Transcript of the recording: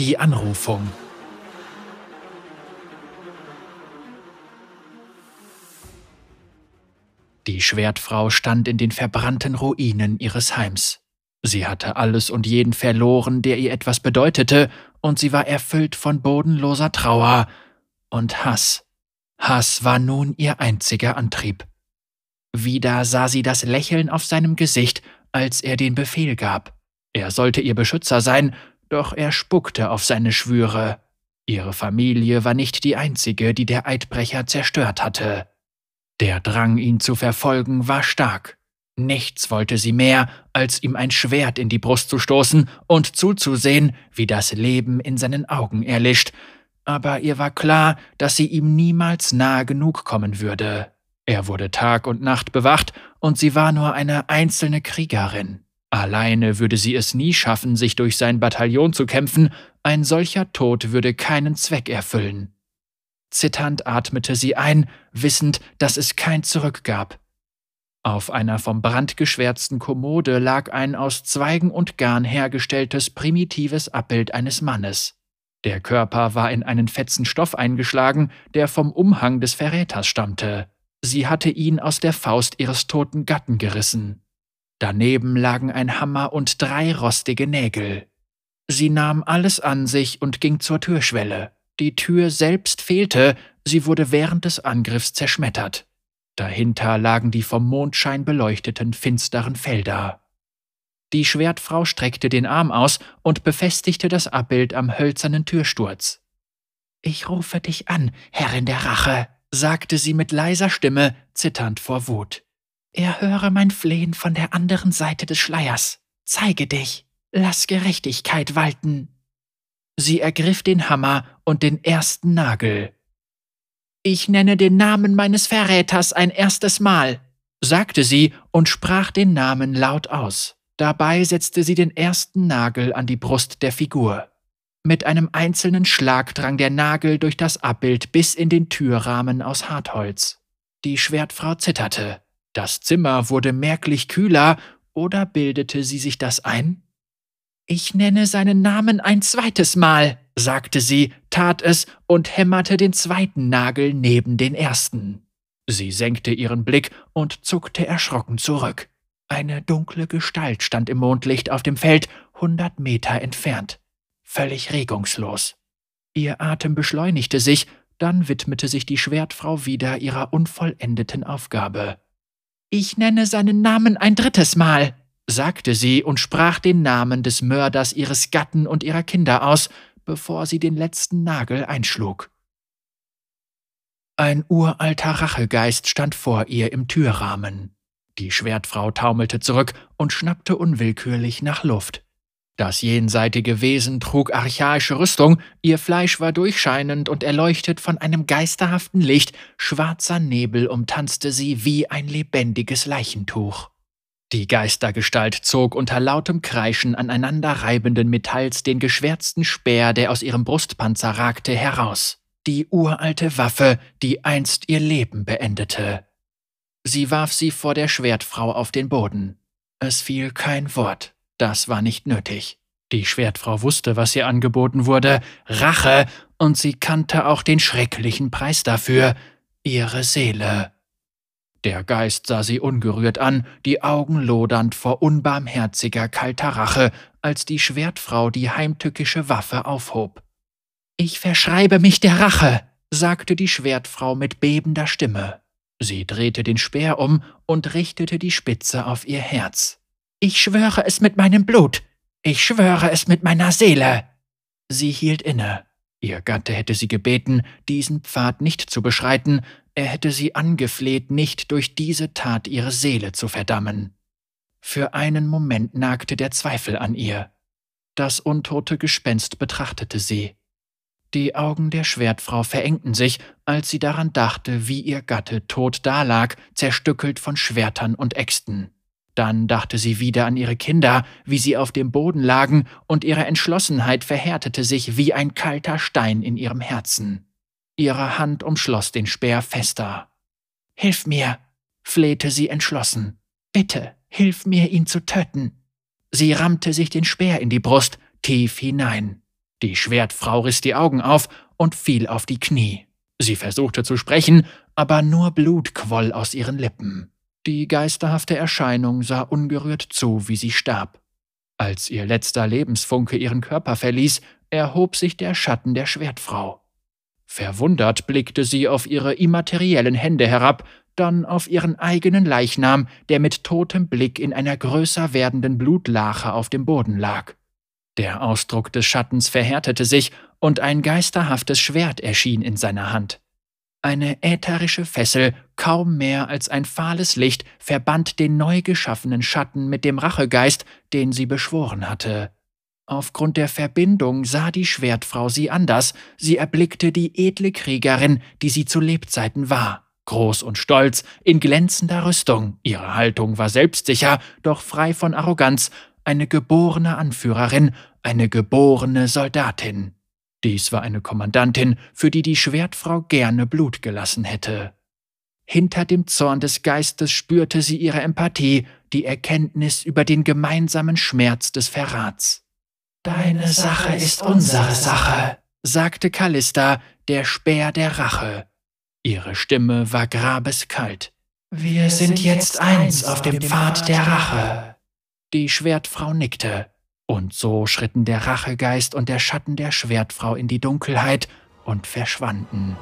Die Anrufung. Die Schwertfrau stand in den verbrannten Ruinen ihres Heims. Sie hatte alles und jeden verloren, der ihr etwas bedeutete, und sie war erfüllt von bodenloser Trauer und Hass. Hass war nun ihr einziger Antrieb. Wieder sah sie das Lächeln auf seinem Gesicht, als er den Befehl gab. Er sollte ihr Beschützer sein, doch er spuckte auf seine Schwüre. Ihre Familie war nicht die einzige, die der Eidbrecher zerstört hatte. Der Drang, ihn zu verfolgen, war stark. Nichts wollte sie mehr, als ihm ein Schwert in die Brust zu stoßen und zuzusehen, wie das Leben in seinen Augen erlischt, aber ihr war klar, dass sie ihm niemals nahe genug kommen würde. Er wurde Tag und Nacht bewacht, und sie war nur eine einzelne Kriegerin. Alleine würde sie es nie schaffen, sich durch sein Bataillon zu kämpfen, ein solcher Tod würde keinen Zweck erfüllen. Zitternd atmete sie ein, wissend, dass es kein Zurück gab. Auf einer vom Brand geschwärzten Kommode lag ein aus Zweigen und Garn hergestelltes primitives Abbild eines Mannes. Der Körper war in einen fetzen Stoff eingeschlagen, der vom Umhang des Verräters stammte. Sie hatte ihn aus der Faust ihres toten Gatten gerissen. Daneben lagen ein Hammer und drei rostige Nägel. Sie nahm alles an sich und ging zur Türschwelle. Die Tür selbst fehlte, sie wurde während des Angriffs zerschmettert. Dahinter lagen die vom Mondschein beleuchteten finsteren Felder. Die Schwertfrau streckte den Arm aus und befestigte das Abbild am hölzernen Türsturz. Ich rufe dich an, Herrin der Rache, sagte sie mit leiser Stimme, zitternd vor Wut. Erhöre mein Flehen von der anderen Seite des Schleiers. Zeige dich. Lass Gerechtigkeit walten. Sie ergriff den Hammer und den ersten Nagel. Ich nenne den Namen meines Verräters ein erstes Mal, sagte sie und sprach den Namen laut aus. Dabei setzte sie den ersten Nagel an die Brust der Figur. Mit einem einzelnen Schlag drang der Nagel durch das Abbild bis in den Türrahmen aus Hartholz. Die Schwertfrau zitterte. Das Zimmer wurde merklich kühler, oder bildete sie sich das ein? Ich nenne seinen Namen ein zweites Mal, sagte sie, tat es und hämmerte den zweiten Nagel neben den ersten. Sie senkte ihren Blick und zuckte erschrocken zurück. Eine dunkle Gestalt stand im Mondlicht auf dem Feld, hundert Meter entfernt, völlig regungslos. Ihr Atem beschleunigte sich, dann widmete sich die Schwertfrau wieder ihrer unvollendeten Aufgabe. Ich nenne seinen Namen ein drittes Mal, sagte sie und sprach den Namen des Mörders ihres Gatten und ihrer Kinder aus, bevor sie den letzten Nagel einschlug. Ein uralter Rachegeist stand vor ihr im Türrahmen. Die Schwertfrau taumelte zurück und schnappte unwillkürlich nach Luft. Das jenseitige Wesen trug archaische Rüstung, ihr Fleisch war durchscheinend und erleuchtet von einem geisterhaften Licht, schwarzer Nebel umtanzte sie wie ein lebendiges Leichentuch. Die Geistergestalt zog unter lautem Kreischen aneinander reibenden Metalls den geschwärzten Speer, der aus ihrem Brustpanzer ragte, heraus. Die uralte Waffe, die einst ihr Leben beendete. Sie warf sie vor der Schwertfrau auf den Boden. Es fiel kein Wort, das war nicht nötig. Die Schwertfrau wusste, was ihr angeboten wurde, Rache, und sie kannte auch den schrecklichen Preis dafür, ihre Seele. Der Geist sah sie ungerührt an, die Augen lodernd vor unbarmherziger, kalter Rache, als die Schwertfrau die heimtückische Waffe aufhob. Ich verschreibe mich der Rache, sagte die Schwertfrau mit bebender Stimme. Sie drehte den Speer um und richtete die Spitze auf ihr Herz. Ich schwöre es mit meinem Blut. Ich schwöre es mit meiner Seele. Sie hielt inne. Ihr Gatte hätte sie gebeten, diesen Pfad nicht zu beschreiten, er hätte sie angefleht, nicht durch diese Tat ihre Seele zu verdammen. Für einen Moment nagte der Zweifel an ihr. Das untote Gespenst betrachtete sie. Die Augen der Schwertfrau verengten sich, als sie daran dachte, wie ihr Gatte tot dalag, zerstückelt von Schwertern und Äxten. Dann dachte sie wieder an ihre Kinder, wie sie auf dem Boden lagen, und ihre Entschlossenheit verhärtete sich wie ein kalter Stein in ihrem Herzen. Ihre Hand umschloss den Speer fester. Hilf mir, flehte sie entschlossen. Bitte, hilf mir, ihn zu töten. Sie rammte sich den Speer in die Brust, tief hinein. Die Schwertfrau riss die Augen auf und fiel auf die Knie. Sie versuchte zu sprechen, aber nur Blut quoll aus ihren Lippen. Die geisterhafte Erscheinung sah ungerührt zu, wie sie starb. Als ihr letzter Lebensfunke ihren Körper verließ, erhob sich der Schatten der Schwertfrau. Verwundert blickte sie auf ihre immateriellen Hände herab, dann auf ihren eigenen Leichnam, der mit totem Blick in einer größer werdenden Blutlache auf dem Boden lag. Der Ausdruck des Schattens verhärtete sich, und ein geisterhaftes Schwert erschien in seiner Hand. Eine ätherische Fessel, kaum mehr als ein fahles Licht, verband den neu geschaffenen Schatten mit dem Rachegeist, den sie beschworen hatte. Aufgrund der Verbindung sah die Schwertfrau sie anders, sie erblickte die edle Kriegerin, die sie zu Lebzeiten war. Groß und stolz, in glänzender Rüstung, ihre Haltung war selbstsicher, doch frei von Arroganz, eine geborene Anführerin, eine geborene Soldatin. Dies war eine Kommandantin, für die die Schwertfrau gerne Blut gelassen hätte. Hinter dem Zorn des Geistes spürte sie ihre Empathie, die Erkenntnis über den gemeinsamen Schmerz des Verrats. Deine Sache ist unsere Sache, sagte Callista, der Speer der Rache. Ihre Stimme war grabeskalt. Wir sind jetzt eins auf dem Pfad der Rache. Die Schwertfrau nickte. Und so schritten der Rachegeist und der Schatten der Schwertfrau in die Dunkelheit und verschwanden.